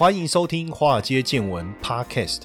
欢迎收听《华尔街见闻》Podcast。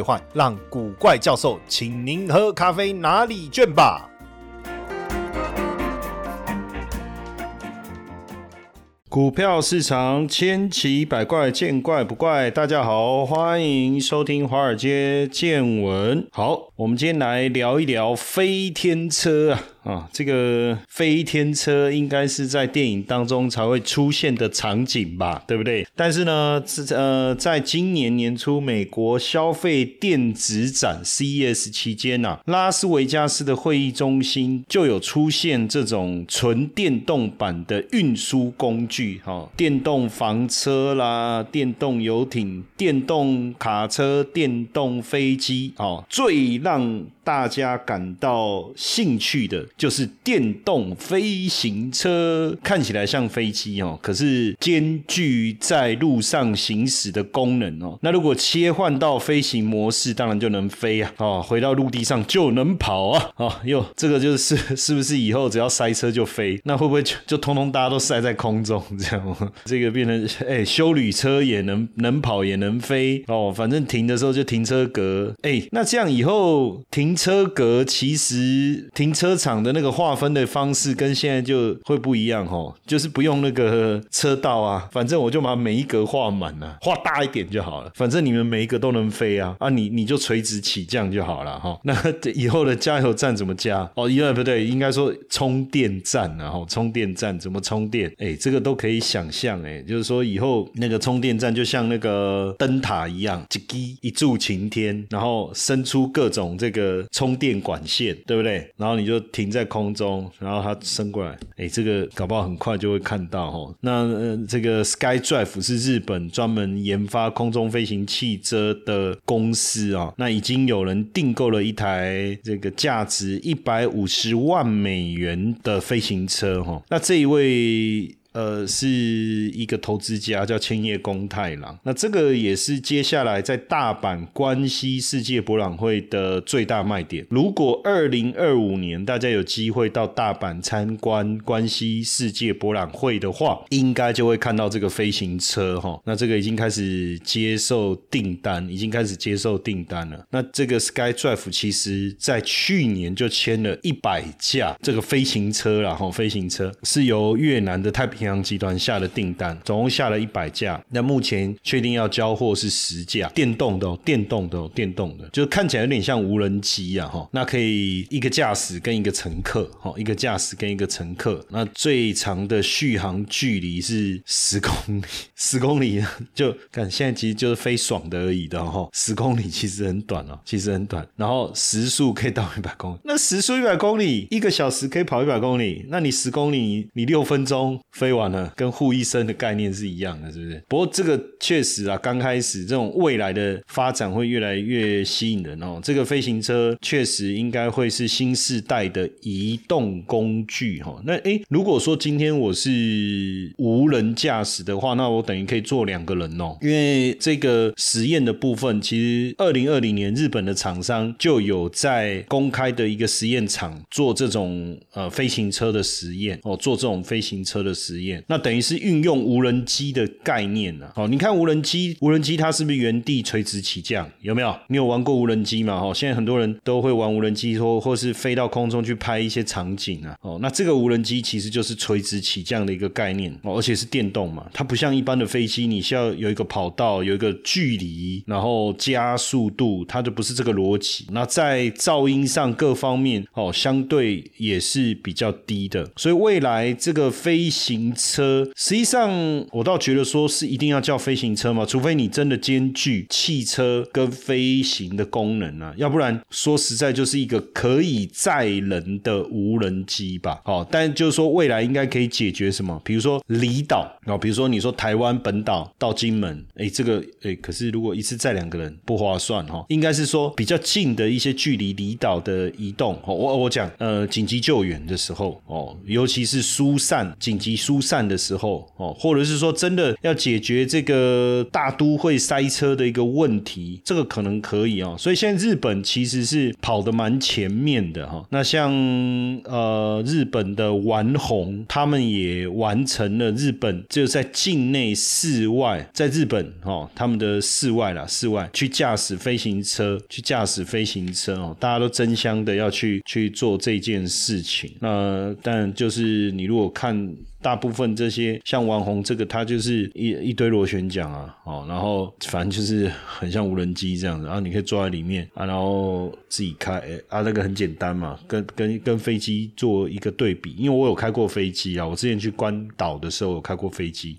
换让古怪教授请您喝咖啡哪里卷吧。股票市场千奇百怪，见怪不怪。大家好，欢迎收听华尔街见闻。好，我们今天来聊一聊飞天车啊。啊，这个飞天车应该是在电影当中才会出现的场景吧，对不对？但是呢，呃，在今年年初美国消费电子展 CES 期间呐，拉斯维加斯的会议中心就有出现这种纯电动版的运输工具，哈，电动房车啦，电动游艇、电动卡车、电动飞机，哦，最让大家感到兴趣的。就是电动飞行车，看起来像飞机哦，可是兼具在路上行驶的功能哦。那如果切换到飞行模式，当然就能飞啊！哦，回到陆地上就能跑啊！哦，哟，这个就是 是不是以后只要塞车就飞？那会不会就就通通大家都塞在空中这样？这个变成哎，修旅车也能能跑也能飞哦，反正停的时候就停车格哎，那这样以后停车格其实停车场。的那个划分的方式跟现在就会不一样哦，就是不用那个车道啊，反正我就把每一格画满了，画大一点就好了。反正你们每一个都能飞啊，啊，你你就垂直起降就好了哈。那以后的加油站怎么加？哦，因为不对，应该说充电站然后充电站怎么充电？哎，这个都可以想象哎，就是说以后那个充电站就像那个灯塔一样，一击一柱擎天，然后伸出各种这个充电管线，对不对？然后你就停。在空中，然后它升过来，哎，这个搞不好很快就会看到哦。那，这个 Sky Drive 是日本专门研发空中飞行汽车的公司啊。那已经有人订购了一台这个价值一百五十万美元的飞行车哈。那这一位。呃，是一个投资家叫千叶公太郎，那这个也是接下来在大阪关西世界博览会的最大卖点。如果二零二五年大家有机会到大阪参观关西世界博览会的话，应该就会看到这个飞行车哈。那这个已经开始接受订单，已经开始接受订单了。那这个 Sky Drive 其实在去年就签了一百架这个飞行车了哈，飞行车是由越南的太平。平洋集团下的订单总共下了一百架，那目前确定要交货是十架，电动的，电动的，电动的，就看起来有点像无人机啊，哈，那可以一个驾驶跟一个乘客，哈，一个驾驶跟一个乘客，那最长的续航距离是十公里，十公里就看现在其实就是飞爽的而已的哈，十公里其实很短哦，其实很短，然后时速可以到一百公里，那时速一百公里，一个小时可以跑一百公里，那你十公里你六分钟飞。飞完了，跟护医生的概念是一样的，是不是？不过这个确实啊，刚开始这种未来的发展会越来越吸引人哦。这个飞行车确实应该会是新时代的移动工具哈。那诶，如果说今天我是无人驾驶的话，那我等于可以坐两个人哦。因为这个实验的部分，其实二零二零年日本的厂商就有在公开的一个实验场做这种呃飞行车的实验哦，做这种飞行车的实。验那等于是运用无人机的概念呢。哦，你看无人机，无人机它是不是原地垂直起降？有没有？你有玩过无人机吗？哦，现在很多人都会玩无人机，或或是飞到空中去拍一些场景啊。哦，那这个无人机其实就是垂直起降的一个概念哦，而且是电动嘛，它不像一般的飞机，你需要有一个跑道，有一个距离，然后加速度，它就不是这个逻辑。那在噪音上各方面哦，相对也是比较低的。所以未来这个飞行车，实际上我倒觉得说是一定要叫飞行车嘛，除非你真的兼具汽车跟飞行的功能啊，要不然说实在就是一个可以载人的无人机吧。好，但就是说未来应该可以解决什么？比如说离岛啊，比如说你说台湾本岛到金门，哎，这个哎，可是如果一次载两个人不划算哈，应该是说比较近的一些距离离岛的移动。哦我我讲呃紧急救援的时候哦，尤其是疏散紧急疏散的时候哦，或者是说真的要解决这个大都会塞车的一个问题，这个可能可以哦。所以现在日本其实是跑得蛮前面的哈。那像呃日本的丸红，他们也完成了日本就在境内室外，在日本哦，他们的室外啦，室外去驾驶飞行车，去驾驶飞行车哦，大家都争相的要去去做这件事情。那但就是你如果看。大部分这些像王红这个，它就是一一堆螺旋桨啊，哦，然后反正就是很像无人机这样子，然后你可以坐在里面啊，然后自己开啊，那个很简单嘛，跟跟跟飞机做一个对比，因为我有开过飞机啊，我之前去关岛的时候有开过飞机。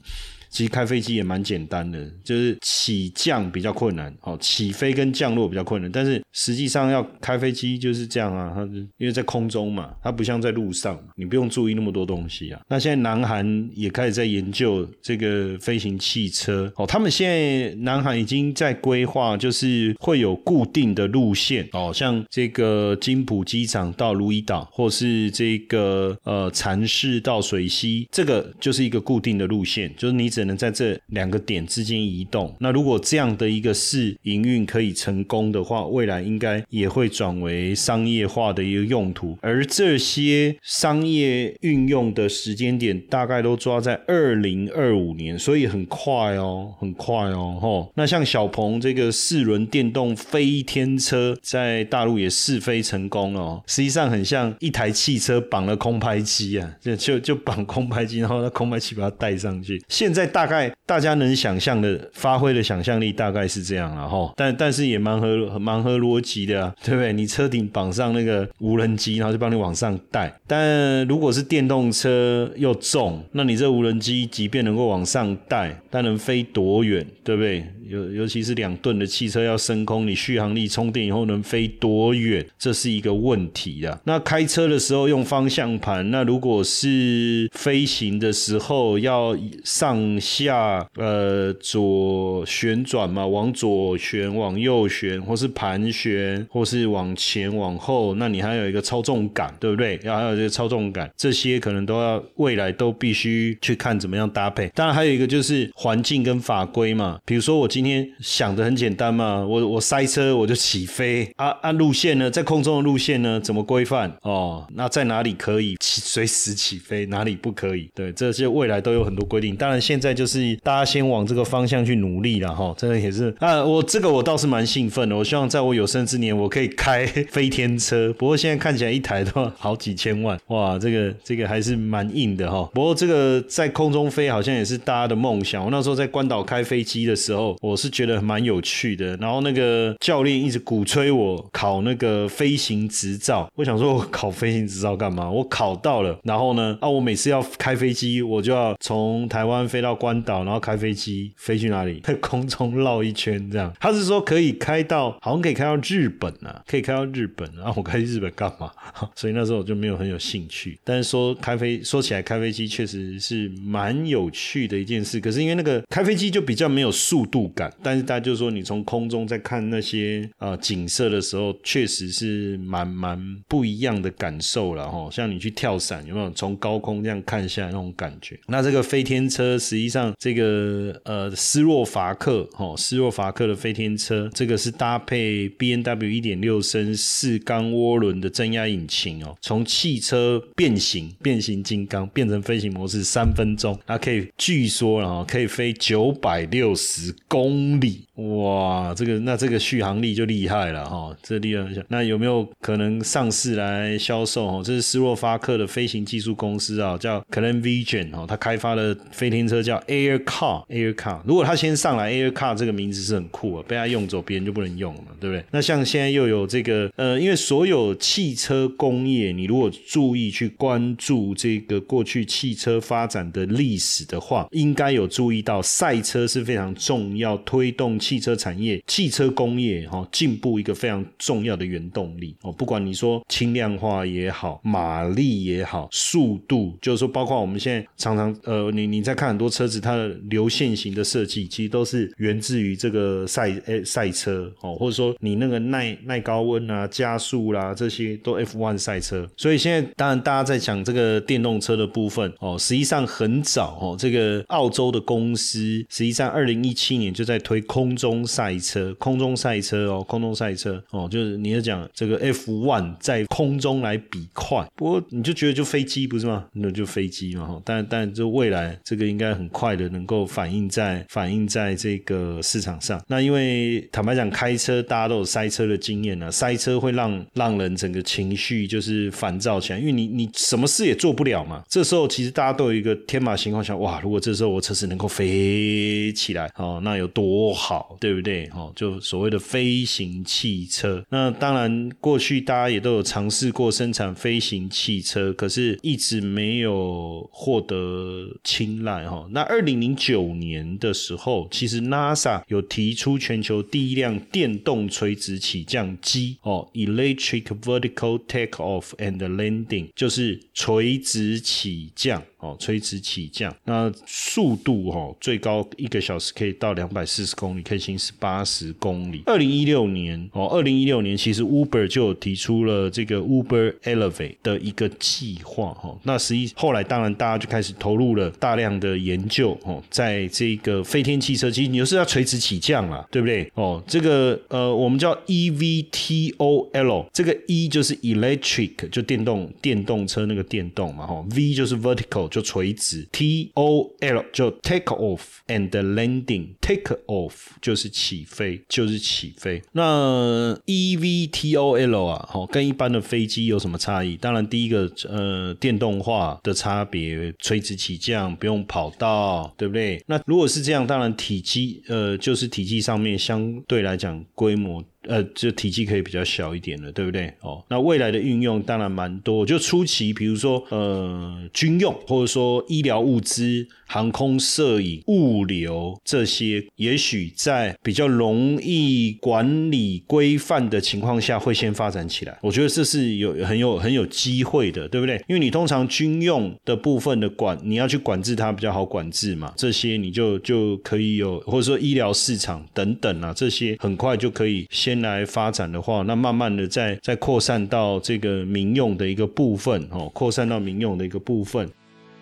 其实开飞机也蛮简单的，就是起降比较困难，哦，起飞跟降落比较困难。但是实际上要开飞机就是这样啊，它因为在空中嘛，它不像在路上，你不用注意那么多东西啊。那现在南韩也开始在研究这个飞行汽车，哦，他们现在南韩已经在规划，就是会有固定的路线，哦，像这个金浦机场到如意岛，或是这个呃禅市到水溪，这个就是一个固定的路线，就是你只。只能在这两个点之间移动。那如果这样的一个试营运可以成功的话，未来应该也会转为商业化的一个用途。而这些商业运用的时间点大概都抓在二零二五年，所以很快哦，很快哦，吼。那像小鹏这个四轮电动飞天车，在大陆也试飞成功了。实际上很像一台汽车绑了空拍机啊，就就就绑空拍机，然后那空拍机把它带上去。现在。大概大家能想象的发挥的想象力大概是这样了哈，但但是也蛮合蛮合逻辑的啊，对不对？你车顶绑上那个无人机，然后就帮你往上带。但如果是电动车又重，那你这无人机即便能够往上带，但能飞多远，对不对？尤尤其是两吨的汽车要升空，你续航力充电以后能飞多远，这是一个问题啊。那开车的时候用方向盘，那如果是飞行的时候要上下呃左旋转嘛，往左旋、往右旋，或是盘旋，或是往前往后，那你还有一个操纵杆，对不对？要还有这个操纵杆，这些可能都要未来都必须去看怎么样搭配。当然还有一个就是环境跟法规嘛，比如说我今今天想的很简单嘛，我我塞车我就起飞啊啊路线呢，在空中的路线呢怎么规范哦？那在哪里可以起随时起飞，哪里不可以？对，这些未来都有很多规定。当然现在就是大家先往这个方向去努力了哈，真的也是啊，我这个我倒是蛮兴奋的。我希望在我有生之年我可以开飞天车，不过现在看起来一台都好几千万哇，这个这个还是蛮硬的哈。不过这个在空中飞好像也是大家的梦想。我那时候在关岛开飞机的时候，我。我是觉得蛮有趣的，然后那个教练一直鼓吹我考那个飞行执照。我想说，我考飞行执照干嘛？我考到了，然后呢？啊，我每次要开飞机，我就要从台湾飞到关岛，然后开飞机飞去哪里？在 空中绕一圈这样。他是说可以开到，好像可以开到日本啊，可以开到日本。然 后我开去日本干嘛？所以那时候我就没有很有兴趣。但是说开飞，说起来开飞机确实是蛮有趣的一件事。可是因为那个开飞机就比较没有速度感。但是大家就说，你从空中在看那些啊景色的时候，确实是蛮蛮不一样的感受了哈。像你去跳伞，有没有从高空这样看下来那种感觉？那这个飞天车，实际上这个呃斯洛伐克哈斯洛伐克的飞天车，这个是搭配 B N W 一点六升四缸涡轮的增压引擎哦，从汽车变形变形金刚变成飞行模式三分钟，它可以据说然后可以飞九百六十公。公里哇，这个那这个续航力就厉害了哈，这厉害。那有没有可能上市来销售？哦，这是斯洛伐克的飞行技术公司啊，叫 c l a n Vision 哦，它开发的飞天车叫 Air Car Air Car。如果它先上来 Air Car 这个名字是很酷啊，被它用走，别人就不能用了，对不对？那像现在又有这个呃，因为所有汽车工业，你如果注意去关注这个过去汽车发展的历史的话，应该有注意到赛车是非常重要，推动汽汽车产业、汽车工业哈进步一个非常重要的原动力哦。不管你说轻量化也好，马力也好，速度，就是说，包括我们现在常常呃，你你在看很多车子，它的流线型的设计，其实都是源自于这个赛诶赛车哦，或者说你那个耐耐高温啊、加速啦，这些都 F1 赛车。所以现在当然大家在讲这个电动车的部分哦，实际上很早哦，这个澳洲的公司实际上二零一七年就在推空中赛车，空中赛车哦，空中赛车哦，就是你要讲这个 F one 在空中来比快。不过你就觉得就飞机不是吗？那就飞机嘛。但但就未来这个应该很快的能够反映在反映在这个市场上。那因为坦白讲，开车大家都有塞车的经验啊，塞车会让让人整个情绪就是烦躁起来，因为你你什么事也做不了嘛。这时候其实大家都有一个天马行空想，哇，如果这时候我车子能够飞起来哦，那有多好，对不对？哦，就所谓的飞行汽车。那当然过去大家也都有尝试过生产飞行。汽车，可是一直没有获得青睐哈。那二零零九年的时候，其实 NASA 有提出全球第一辆电动垂直起降机哦，Electric Vertical Takeoff and Landing，就是垂直起降。哦，垂直起降，那速度哦最高一个小时可以到两百四十公里，可以行驶八十公里。二零一六年哦，二零一六年其实 Uber 就提出了这个 Uber Elevate 的一个计划哈。那实际后来当然大家就开始投入了大量的研究哦，在这个飞天汽车，其实你就是要垂直起降啦，对不对？哦，这个呃我们叫 eVTOL，这个 E 就是 electric 就电动电动车那个电动嘛哈，V 就是 vertical。就垂直，T O L 就 take off and landing，take off 就是起飞，就是起飞。那 E V T O L 啊，哦，跟一般的飞机有什么差异？当然，第一个呃，电动化的差别，垂直起降不用跑道，对不对？那如果是这样，当然体积呃，就是体积上面相对来讲规模。呃，就体积可以比较小一点了，对不对？哦，那未来的运用当然蛮多。就初期，比如说呃，军用或者说医疗物资、航空摄影、物流这些，也许在比较容易管理规范的情况下，会先发展起来。我觉得这是有很有很有机会的，对不对？因为你通常军用的部分的管，你要去管制它比较好管制嘛，这些你就就可以有，或者说医疗市场等等啊，这些很快就可以先。来发展的话，那慢慢的再再扩散到这个民用的一个部分哦，扩散到民用的一个部分。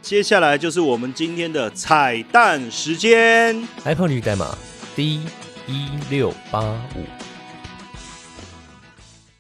接下来就是我们今天的彩蛋时间，iPhone 绿代码 D 一六八五。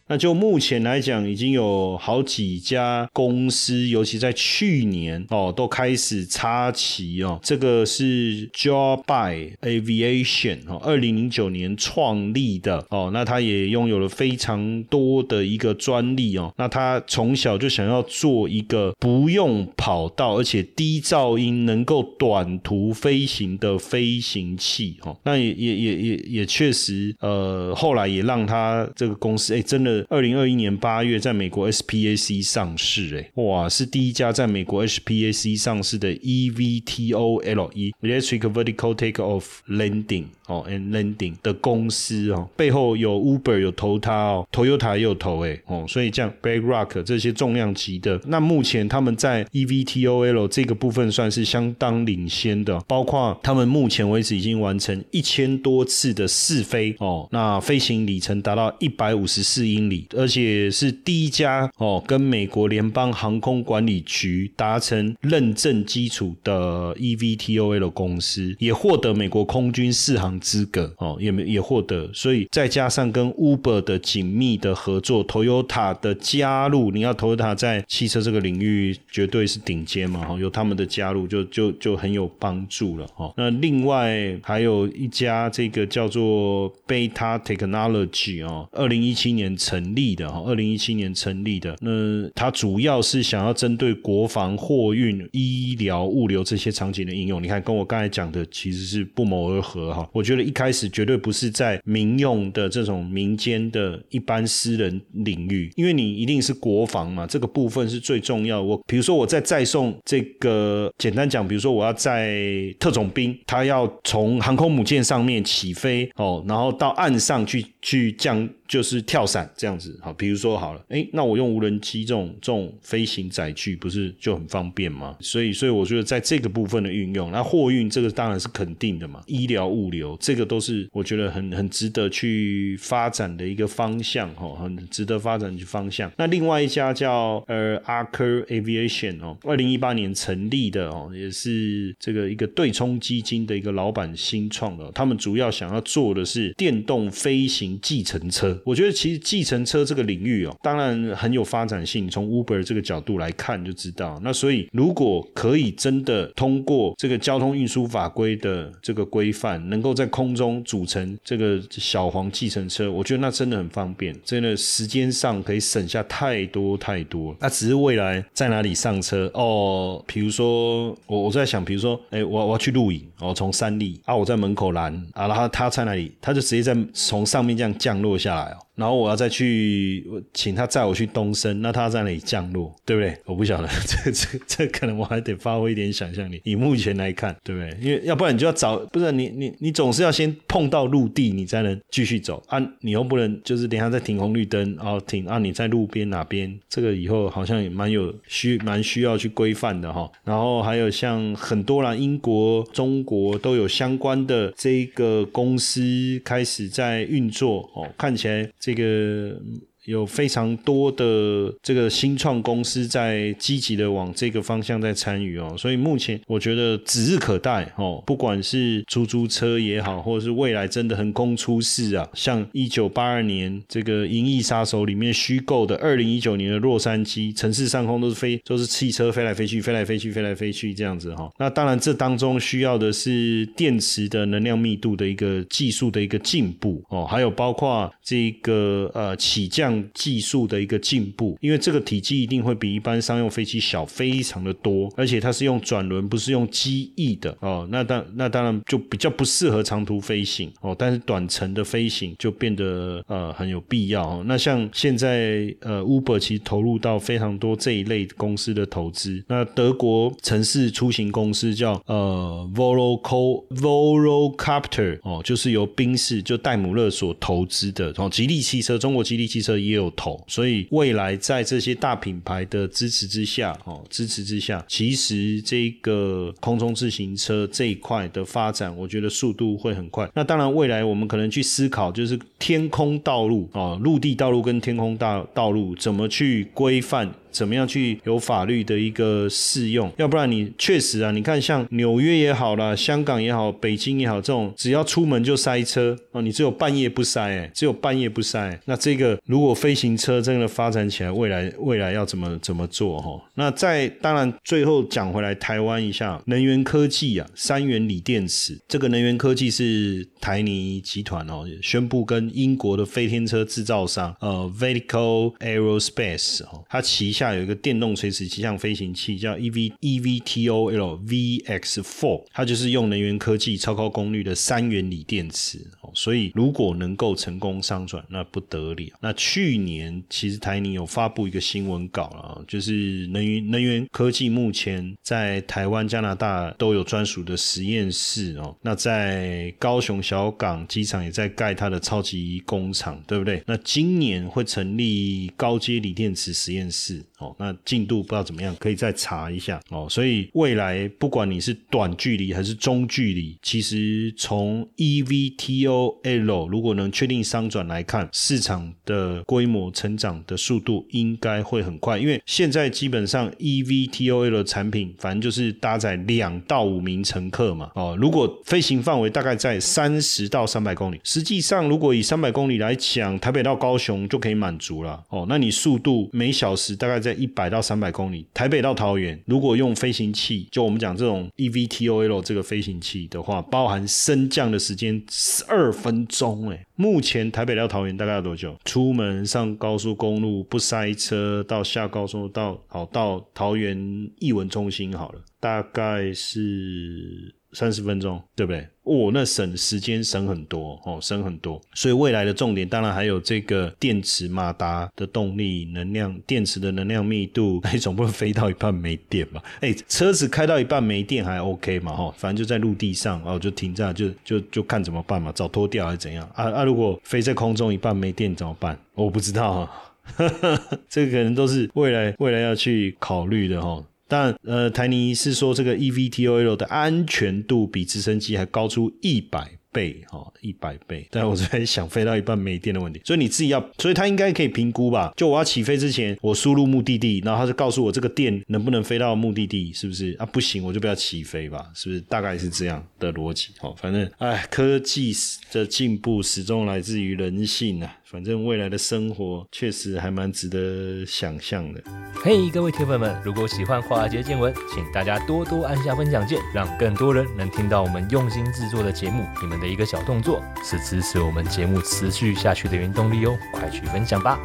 那就目前来讲，已经有好几家公司，尤其在去年哦，都开始插旗哦。这个是 Joby Aviation 哦，二零零九年创立的哦。那他也拥有了非常多的一个专利哦。那他从小就想要做一个不用跑道，而且低噪音，能够短途飞行的飞行器哦。那也也也也也确实，呃，后来也让他这个公司哎，真的。二零二一年八月，在美国 SPAC 上市，哎，哇，是第一家在美国 SPAC 上市的 eVTOL，Electric Vertical Takeoff Landing。哦，and landing 的公司哦，背后有 Uber 有投它哦，Toyota 也有投诶，哦，所以这样 BlackRock 这些重量级的，那目前他们在 eVTOL 这个部分算是相当领先的，包括他们目前为止已经完成一千多次的试飞哦，那飞行里程达到一百五十四英里，而且是第一家哦跟美国联邦航空管理局达成认证基础的 eVTOL 公司，也获得美国空军试航资格哦，也没也获得，所以再加上跟 Uber 的紧密的合作，Toyota 的加入，你要 Toyota 在汽车这个领域绝对是顶尖嘛，哈，有他们的加入就就就很有帮助了，哈。那另外还有一家这个叫做 Beta Technology 哦，二零一七年成立的哈，二零一七年成立的，那它主要是想要针对国防、货运、医疗、物流这些场景的应用。你看，跟我刚才讲的其实是不谋而合哈。我觉得一开始绝对不是在民用的这种民间的一般私人领域，因为你一定是国防嘛，这个部分是最重要。我比如说我在载送这个，简单讲，比如说我要在特种兵，他要从航空母舰上面起飞哦，然后到岸上去去降。就是跳伞这样子，好，比如说好了，哎，那我用无人机这种这种飞行载具，不是就很方便吗？所以，所以我觉得在这个部分的运用，那货运这个当然是肯定的嘛，医疗物流这个都是我觉得很很值得去发展的一个方向，哈，很值得发展的方向。那另外一家叫呃 Archer Aviation 哦，二零一八年成立的哦，也是这个一个对冲基金的一个老板新创的，他们主要想要做的是电动飞行计程车。我觉得其实计程车这个领域哦，当然很有发展性。从 Uber 这个角度来看就知道，那所以如果可以真的通过这个交通运输法规的这个规范，能够在空中组成这个小黄计程车，我觉得那真的很方便，真的时间上可以省下太多太多。那只是未来在哪里上车哦？比如说我我在想，比如说哎，我我要去露营，我从山里啊，我在门口拦啊，然后他在哪里？他就直接在从上面这样降落下来。style. 然后我要再去请他载我去东升，那他在哪里降落，对不对？我不晓得，这这这可能我还得发挥一点想象力。以目前来看，对不对？因为要不然你就要找，不是你你你总是要先碰到陆地，你才能继续走啊。你又不能就是等下再停红绿灯，然后停啊，你在路边哪边？这个以后好像也蛮有需蛮需要去规范的哈。然后还有像很多啦，英国、中国都有相关的这个公司开始在运作哦，看起来。这个。有非常多的这个新创公司在积极的往这个方向在参与哦，所以目前我觉得指日可待哦。不管是出租车也好，或者是未来真的横空出世啊，像一九八二年这个《银翼杀手》里面虚构的二零一九年的洛杉矶城市上空都是飞，都是汽车飞来飞去，飞来飞去，飞来飞去这样子哈。那当然，这当中需要的是电池的能量密度的一个技术的一个进步哦，还有包括这个呃起降。技术的一个进步，因为这个体积一定会比一般商用飞机小非常的多，而且它是用转轮，不是用机翼的哦。那当那当然就比较不适合长途飞行哦，但是短程的飞行就变得呃很有必要。那像现在呃 Uber 其实投入到非常多这一类公司的投资。那德国城市出行公司叫呃 Voloco Volocopter 哦，就是由宾士就戴姆勒所投资的哦，吉利汽车中国吉利汽车。也有投，所以未来在这些大品牌的支持之下，哦，支持之下，其实这个空中自行车这一块的发展，我觉得速度会很快。那当然，未来我们可能去思考，就是天空道路啊，陆地道路跟天空道道路怎么去规范。怎么样去有法律的一个适用？要不然你确实啊，你看像纽约也好啦，香港也好，北京也好，这种只要出门就塞车哦，你只有半夜不塞，哎，只有半夜不塞。那这个如果飞行车真的发展起来，未来未来要怎么怎么做哈？那在当然最后讲回来，台湾一下能源科技啊，三元锂电池这个能源科技是台泥集团哦宣布跟英国的飞天车制造商呃 Vertical Aerospace 哦，它旗。下有一个电动垂直气象飞行器，叫 E V E V T O L V X Four，它就是用能源科技超高功率的三元锂电池哦。所以如果能够成功上转，那不得了。那去年其实台泥有发布一个新闻稿了，哦，就是能源能源科技目前在台湾、加拿大都有专属的实验室哦。那在高雄小港机场也在盖它的超级工厂，对不对？那今年会成立高阶锂电池实验室哦。那进度不知道怎么样，可以再查一下哦。所以未来不管你是短距离还是中距离，其实从 EVTOL 如果能确定商转来看，市场的规模成长的速度应该会很快，因为现在基本上 EVTOL 的产品，反正就是搭载两到五名乘客嘛。哦，如果飞行范围大概在三十到三百公里，实际上如果以三百公里来讲，台北到高雄就可以满足了。哦，那你速度每小时大概在一百到三百公里，台北到桃园，如果用飞行器，就我们讲这种 EVTOL 这个飞行器的话，包含升降的时间十二分钟，哎。目前台北到桃园大概要多久？出门上高速公路不塞车，到下高速到好到桃园艺文中心好了，大概是三十分钟，对不对？哦，那省时间省很多哦，省很多。所以未来的重点当然还有这个电池马达的动力、能量、电池的能量密度。那总不能飞到一半没电吧？哎，车子开到一半没电还 OK 嘛？哈，反正就在陆地上，哦，就停在就就就看怎么办嘛，早脱掉还是怎样？啊啊！如果飞在空中一半没电怎么办？我不知道哈，这个可能都是未来未来要去考虑的哈。但呃，台泥是说这个 EVTOL 的安全度比直升机还高出一百倍，哈，一百倍。但我在想飞到一半没电的问题，所以你自己要，所以他应该可以评估吧？就我要起飞之前，我输入目的地，然后他就告诉我这个电能不能飞到目的地，是不是？啊，不行，我就不要起飞吧？是不是？大概是这样的逻辑。好，反正哎，科技的进步始终来自于人性啊。反正未来的生活确实还蛮值得想象的。嘿，各位铁粉们，如果喜欢华尔街见闻，请大家多多按下分享键，让更多人能听到我们用心制作的节目。你们的一个小动作，是支持我们节目持续下去的原动力哦！快去分享吧。